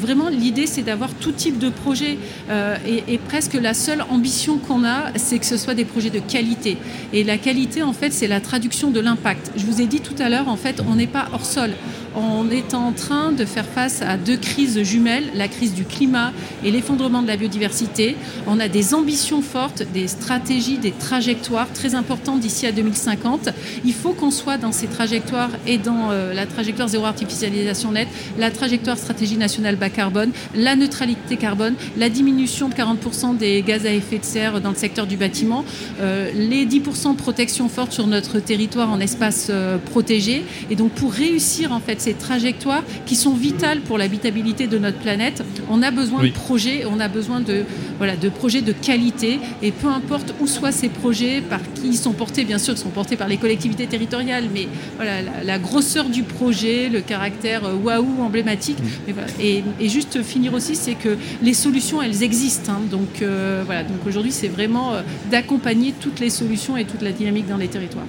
vraiment, l'idée, c'est d'avoir tout type de projet. Euh, et, presque la seule ambition qu'on a, c'est que ce soit des projets de qualité. Et la qualité, en fait, c'est la traduction de l'impact. Je vous ai dit tout à l'heure, en fait, on n'est pas hors sol on est en train de faire face à deux crises jumelles, la crise du climat et l'effondrement de la biodiversité. On a des ambitions fortes, des stratégies, des trajectoires très importantes d'ici à 2050. Il faut qu'on soit dans ces trajectoires et dans euh, la trajectoire zéro artificialisation nette, la trajectoire stratégie nationale bas carbone, la neutralité carbone, la diminution de 40% des gaz à effet de serre dans le secteur du bâtiment, euh, les 10% de protection forte sur notre territoire en espace euh, protégé. Et donc pour réussir en fait ces trajectoires qui sont vitales pour l'habitabilité de notre planète. On a besoin de projets, on a besoin de, voilà, de projets de qualité et peu importe où soient ces projets, par qui ils sont portés, bien sûr, ils sont portés par les collectivités territoriales, mais voilà, la, grosseur du projet, le caractère euh, waouh emblématique. Mm. Et, juste finir aussi, c'est que les solutions, elles existent. Hein. donc euh, voilà, donc aujourd'hui, c'est vraiment euh, d'accompagner toutes les solutions et toute la dynamique dans les territoires.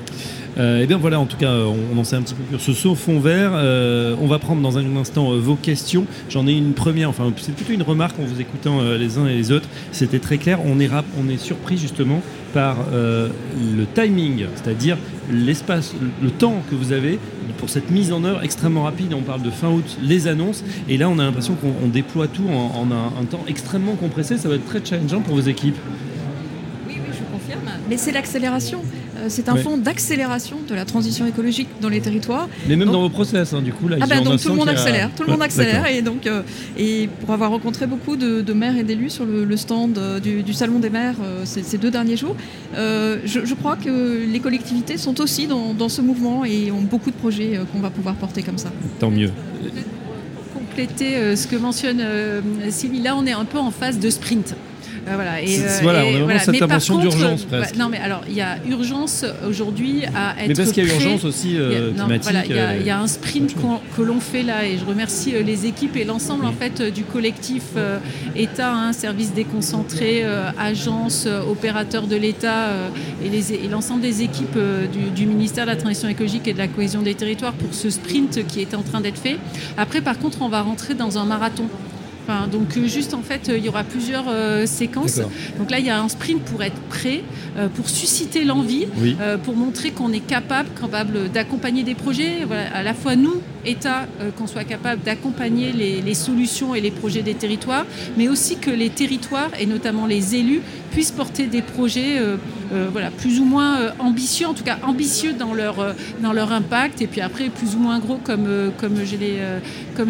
Euh, et bien voilà, en tout cas, on, en sait un petit peu plus sur ce saut fond vert. Euh, on va prendre dans un instant euh, vos questions. J'en ai une première, enfin c'est plutôt une remarque en vous écoutant les uns et les autres. C'était très clair. On est, on est surpris justement par le timing, c'est-à-dire l'espace, le temps que vous avez pour cette mise en œuvre extrêmement rapide. On parle de fin août, les annonces, et là on a l'impression qu'on déploie tout en, un, temps extrêmement compressé. Ça va être très challengeant pour vos équipes. Oui, oui, je confirme. Mais c'est l'accélération. Euh, c'est un fonds d'accélération de la transition écologique dans les territoires. Mais même dans vos process, hein, du coup, là, ah bah, donc tout le monde accélère, tout le monde accélère, et donc euh, et pour avoir rencontré beaucoup de, maires et d'élus sur le, stand euh, du, salon des maires ces, deux derniers jours, je, crois que les collectivités sont aussi dans, ce mouvement et ont beaucoup de projets qu'on va pouvoir porter comme ça. Tant mieux compléter ce que mentionne Sylvie, là on est un peu en phase de sprint. Voilà. Et, voilà, on a vraiment cette d'urgence presque. non, mais alors il y a urgence aujourd'hui à être. Mais parce qu'il y a urgence aussi climatique. Il y, a un sprint que l'on fait là, et je remercie les équipes et l'ensemble en fait du collectif État, hein, service déconcentré, agence, opérateur de l'État et l'ensemble des équipes du, du ministère de la Transition écologique et de la cohésion des territoires pour ce sprint qui est en train d'être fait. Après, par contre, on va rentrer dans un marathon donc euh, juste en fait, euh, il y aura plusieurs euh, séquences. Donc là, il y a un sprint pour être prêt, pour susciter l'envie, pour montrer qu'on est capable, capable d'accompagner des projets. à la fois nous, État, qu'on soit capable d'accompagner les, solutions et les projets des territoires, mais aussi que les territoires et notamment les élus puissent porter des projets voilà, plus ou moins ambitieux, en tout cas ambitieux dans leur, dans leur impact, et puis après plus ou moins gros comme, comme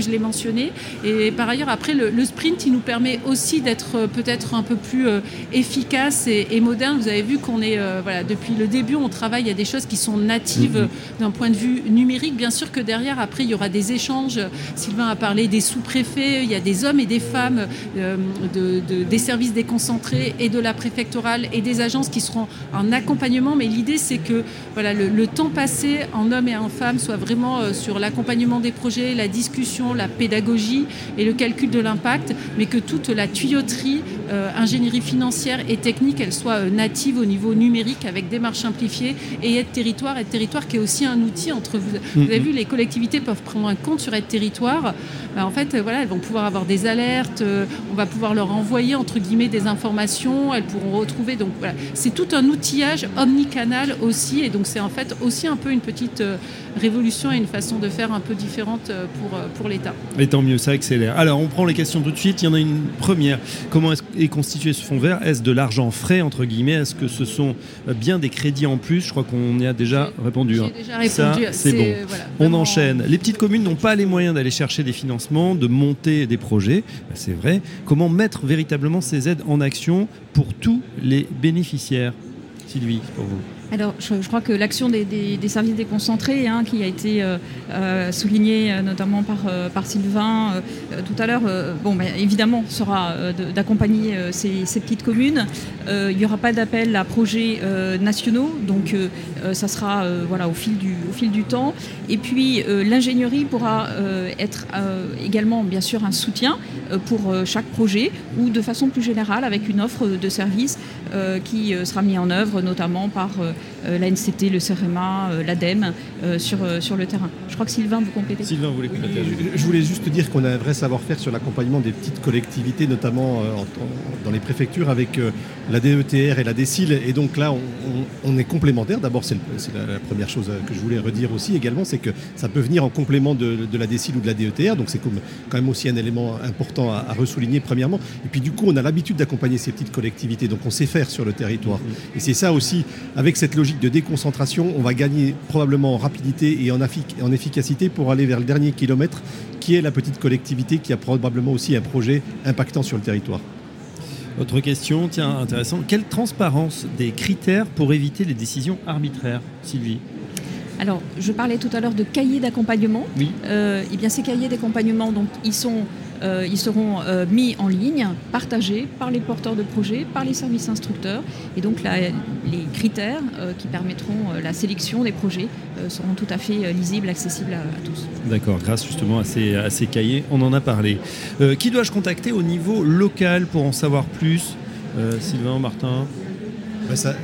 je l'ai mentionné. Et par ailleurs, après, le, le, sprint, il nous permet aussi d'être euh, peut-être un peu plus euh, efficace et, moderne. Vous avez vu qu'on est, euh, voilà, depuis le début, on travaille, a des choses qui sont natives mm-hmm. d'un point de vue numérique. Bien sûr que derrière, après, il y aura des échanges. Sylvain a parlé des sous-préfets, il y a des hommes et des femmes de, des services déconcentrés et de la préfectorale et des agences qui seront en accompagnement. Mais l'idée, c'est que voilà, le, le, temps passé en hommes et en femmes soit vraiment sur l'accompagnement des projets, la discussion, la pédagogie et le calcul de l'impact mais que toute la tuyauterie, euh, ingénierie financière et technique, elle soit euh, native au niveau numérique avec démarche simplifiée et aide territoire. Aide territoire qui est aussi un outil entre vous. Vous avez vu, les collectivités peuvent prendre un compte sur aide territoire. Bah, en fait, euh, voilà, elles vont pouvoir avoir des alertes, on va pouvoir leur envoyer entre guillemets des informations, elles pourront retrouver. Donc voilà, c'est tout un outillage omnicanal aussi, et donc c'est en fait aussi un peu une petite révolution et une façon de faire un peu différente pour, pour l'État. Et tant mieux, ça accélère. Alors, on prend les questions tout de suite. Il y en a une première. Comment est, constitué ce fonds vert? Est-ce de l'argent frais, entre guillemets? Est-ce que ce sont euh, bien des crédits en plus? Je crois qu'on y a déjà répondu. Hein. Déjà répondu. c'est bon. On enchaîne. Les petites communes n'ont pas les moyens d'aller chercher des financements, de monter des projets. Ben, c'est vrai. Comment mettre véritablement ces aides en action pour tous les bénéficiaires? Sylvie, pour vous alors, je, crois que l'action des, services déconcentrés, hein, qui a été euh, euh, soulignée euh, notamment par, Sylvain tout à l'heure, bon, évidemment, sera d'accompagner ces, petites communes. il n'y aura pas d'appel à projets nationaux, donc ça sera voilà, au, fil du, au fil du temps. Et puis, l'ingénierie pourra être également, bien sûr, un soutien pour chaque projet ou de façon plus générale avec une offre de services qui sera mise en œuvre notamment par l'ANCT, le CEREMA, euh, l'ADEME euh, sur, sur le terrain. Je crois que Sylvain, vous complétez. Sylvain, vous voulez compléter je, voulais juste dire qu'on a un vrai savoir-faire sur l'accompagnement des petites collectivités, notamment dans les préfectures avec la DETR et la DECIL. Et donc là, on, est complémentaires. D'abord, c'est la, première chose que je voulais redire aussi également, c'est que ça peut venir en complément de, la DECIL ou de la DETR. Donc c'est quand même aussi un élément important à, à ressouligner premièrement. Et puis du coup, on a l'habitude d'accompagner ces petites collectivités. Donc on sait faire sur le territoire. Et c'est ça aussi, avec cette logique de déconcentration, on va gagner probablement en rapidité et en, en efficacité pour aller vers le dernier kilomètre, qui est la petite collectivité qui a probablement aussi un projet impactant sur le territoire. Autre question, tiens, intéressant. Quelle transparence des critères pour éviter les décisions arbitraires, Sylvie? Alors, je parlais tout à l'heure de cahiers d'accompagnement. Oui. Euh, eh bien, ces cahiers d'accompagnement, donc, ils sont euh, ils seront euh, mis en ligne, partagés par les porteurs de projets, par les services instructeurs. Et donc les critères euh, qui permettront la sélection des projets seront tout à fait lisibles, accessibles à, tous. D'accord, grâce justement à ces, à ces, cahiers, on en a parlé. qui dois-je contacter au niveau local pour en savoir plus? Sylvain, Martin?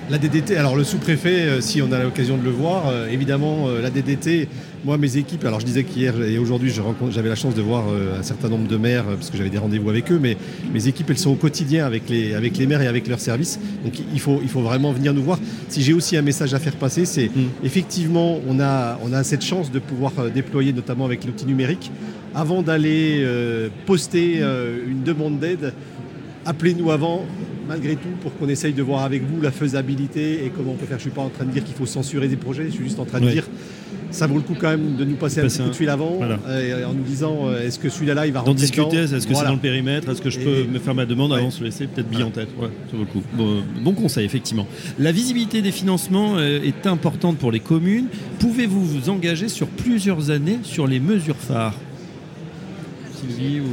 La DDT, alors le sous-préfet, si on a l'occasion de le voir, évidemment, la DDT moi, mes équipes, alors je disais qu'hier et aujourd'hui, j'avais la chance de voir euh, un certain nombre de maires, euh, parce que j'avais des rendez-vous avec eux, mais mes équipes, elles sont au quotidien avec les, avec les maires et avec leurs services. Donc il faut, il faut vraiment venir nous voir. Si j'ai aussi un message à faire passer, c'est mm. effectivement, on a, on a cette chance de pouvoir euh, déployer, notamment avec l'outil numérique, avant d'aller poster une demande d'aide, appelez-nous avant, malgré tout, pour qu'on essaye de voir avec vous la faisabilité et comment on peut faire. Je ne suis pas en train de dire qu'il faut censurer des projets, je suis juste en train de dire ça vaut le coup quand même de nous passer, un petit coup de fil avant euh, en nous disant euh, est-ce que celui-là il va rentrer discuter est-ce que c'est dans le périmètre est-ce que je peux me faire ma demande avant de se laisser peut-être bien en tête? Ouais, ça vaut le coup. Bon, conseil effectivement. La visibilité des financements euh, est importante pour les communes. Pouvez-vous vous engager sur plusieurs années sur les mesures phares? Sylvie ou...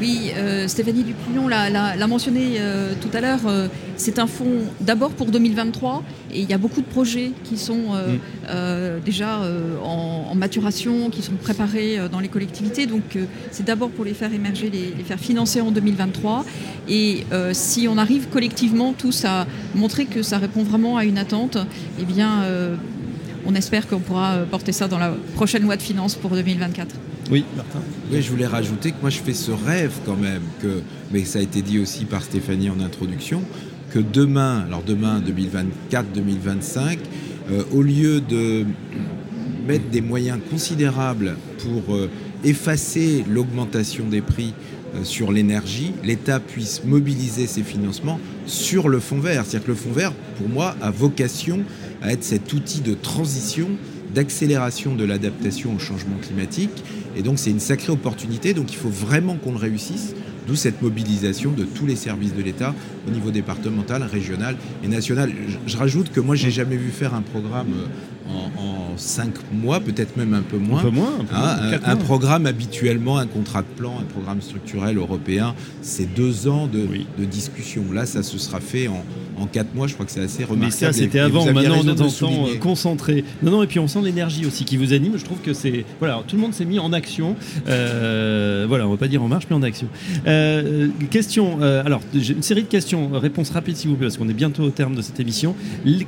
Oui, euh, Stéphanie Dupillon l'a mentionné euh, tout à l'heure. Euh, c'est un fonds d'abord pour 2023 et il y a beaucoup de projets qui sont mm. déjà en, maturation, qui sont préparés dans les collectivités. Donc c'est d'abord pour les faire émerger, les, les, faire financer en 2023. Et si on arrive collectivement tous à montrer que ça répond vraiment à une attente, eh bien on espère qu'on pourra porter ça dans la prochaine loi de finances pour 2024. Oui, Martin. Oui, je voulais rajouter que moi je fais ce rêve quand même, que, mais ça a été dit aussi par Stéphanie en introduction, que demain, alors demain 2024-2025, euh, au lieu de mettre des moyens considérables pour euh, effacer l'augmentation des prix euh, sur l'énergie, l'État puisse mobiliser ses financements sur le fonds vert. C'est-à-dire que le fonds vert, pour moi, a vocation à être cet outil de transition d'accélération de l'adaptation au changement climatique. Et donc c'est une sacrée opportunité, donc il faut vraiment qu'on le réussisse, d'où cette mobilisation de tous les services de l'État au niveau départemental, régional et national. Je, rajoute que moi j'ai jamais vu faire un programme euh, en, cinq mois, peut-être même un peu moins. Un peu moins. Un, hein, programme habituellement, un contrat de plan, un programme structurel européen, c'est deux ans de, de, discussion. Là, ça se sera fait en, en quatre mois. Je crois que c'est assez remarquable. Mais ça, c'était avant. Maintenant, on est en temps concentré. Non, non, et puis on sent l'énergie aussi qui vous anime. Je trouve que c'est voilà, tout le monde s'est mis en action. Euh, voilà, on va pas dire en marche, mais en action. Euh, question. Euh, alors, j'ai une série de questions. Réponse rapide, s'il vous plaît, parce qu'on est bientôt au terme de cette émission.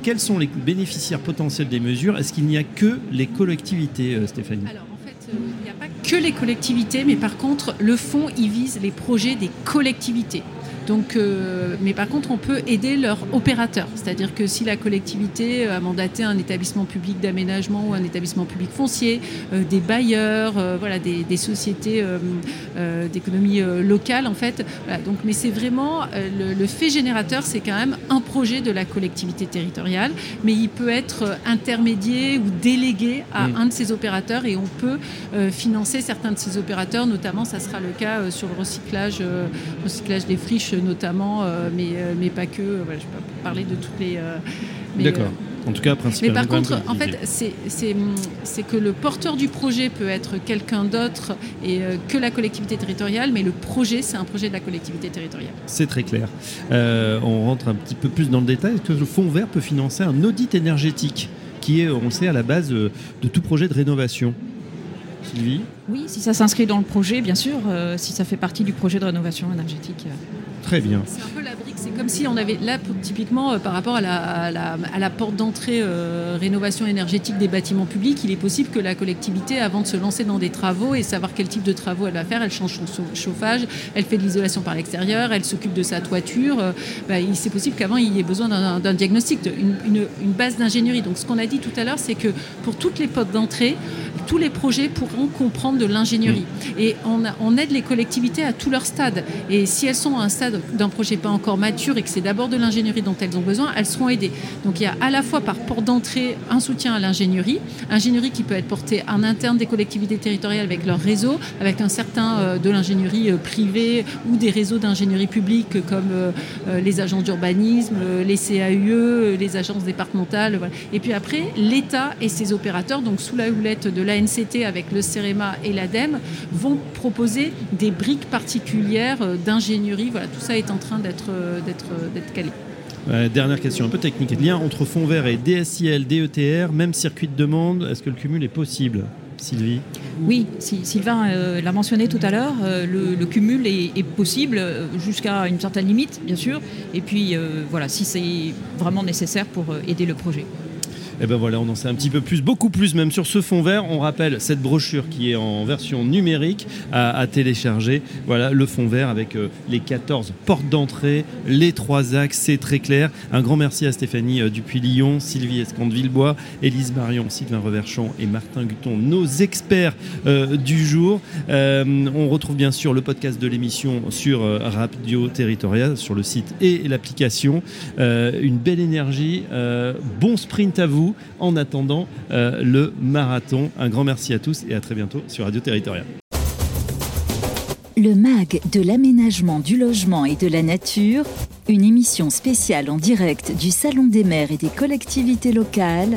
Quels sont les bénéficiaires potentiels des mesures? Est-ce qu'il n'y a que les collectivités, euh, Stéphanie? Alors en fait, euh, il n'y a pas que les collectivités, mais par contre, le fonds, il vise les projets des collectivités. Donc, euh, mais par contre, on peut aider leur opérateur. C'est-à-dire que si la collectivité a mandaté un établissement public d'aménagement ou un établissement public foncier, euh, des bailleurs, euh, voilà, des, sociétés d'économie locale, en fait. donc, mais c'est vraiment le, fait générateur, c'est quand même un projet de la collectivité territoriale, mais il peut être intermédié ou délégué à mm. un de ces opérateurs et on peut financer certains de ces opérateurs, notamment, ça sera le cas sur le recyclage, recyclage des friches notamment, euh, mais, euh, mais pas que. je peux parler de toutes les. Euh, D'accord. En tout cas, principalement. Mais par contre, en fait, c'est que le porteur du projet peut être quelqu'un d'autre et que la collectivité territoriale, mais le projet, c'est un projet de la collectivité territoriale. C'est très clair. on rentre un petit peu plus dans le détail. Est-ce que le Fonds vert peut financer un audit énergétique qui est, on le sait, à la base de tout projet de rénovation? Sylvie? Oui, si ça s'inscrit dans le projet, bien sûr, si ça fait partie du projet de rénovation énergétique. C'est un peu la brique, c'est comme si on avait là typiquement euh, par rapport à la, porte d'entrée euh, rénovation énergétique des bâtiments publics, il est possible que la collectivité, avant de se lancer dans des travaux et savoir quel type de travaux elle va faire, elle change son chauffage, elle fait de l'isolation par l'extérieur, elle s'occupe de sa toiture. Euh, bah, c'est possible qu'avant il y ait besoin d'un diagnostic, d'une une, base d'ingénierie. Donc ce qu'on a dit tout à l'heure, c'est que pour toutes les portes d'entrée, tous les projets pourront comprendre de l'ingénierie. Et on, on aide les collectivités à tout leur stade. Et si elles sont à un stade d'un projet pas encore mature et que c'est d'abord de l'ingénierie dont elles ont besoin, elles seront aidées. Donc il y a à la fois par port d'entrée un soutien à l'ingénierie, ingénierie qui peut être portée en interne des collectivités territoriales avec leur réseau, avec un certain euh, de l'ingénierie euh, privée ou des réseaux d'ingénierie publique comme euh, les agences d'urbanisme, les CAUE, les agences départementales. Et puis après, l'État et ses opérateurs, donc sous la houlette de l'ANCT avec le CEREMA et l'ADEME, vont proposer des briques particulières d'ingénierie. Voilà, tout ça est en train d'être euh, euh, calé. dernière question un peu technique. Lien entre fonds vert et DSIL, DETR, même circuit de demande, est-ce que le cumul est possible Sylvie? Oui, Sylvain euh, l'a mentionné tout à l'heure, le, cumul est, possible jusqu'à une certaine limite, bien sûr, et puis voilà, si c'est vraiment nécessaire pour aider le projet. Et eh ben voilà, on en sait un petit peu plus, beaucoup plus même sur ce fond vert. On rappelle cette brochure qui est en version numérique à, télécharger. Voilà, le fond vert avec euh, les 14 portes d'entrée, les trois axes, c'est très clair. Un grand merci à Stéphanie euh, Dupuis-Lyon, Sylvie Escande-Villebois, Élise Marion, Sylvain Reverchon et Martin Guton, nos experts euh, du jour. on retrouve bien sûr le podcast de l'émission sur Radio Territorial, sur le site et l'application. une belle énergie, bon sprint à vous en attendant euh, le marathon. Un grand merci à tous et à très bientôt sur Radio Territorial. Le MAG de l'aménagement du logement et de la nature, une émission spéciale en direct du Salon des maires et des collectivités locales,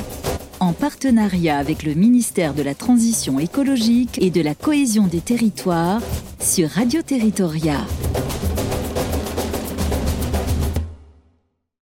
en partenariat avec le ministère de la Transition écologique et de la cohésion des territoires sur Radio Territoria.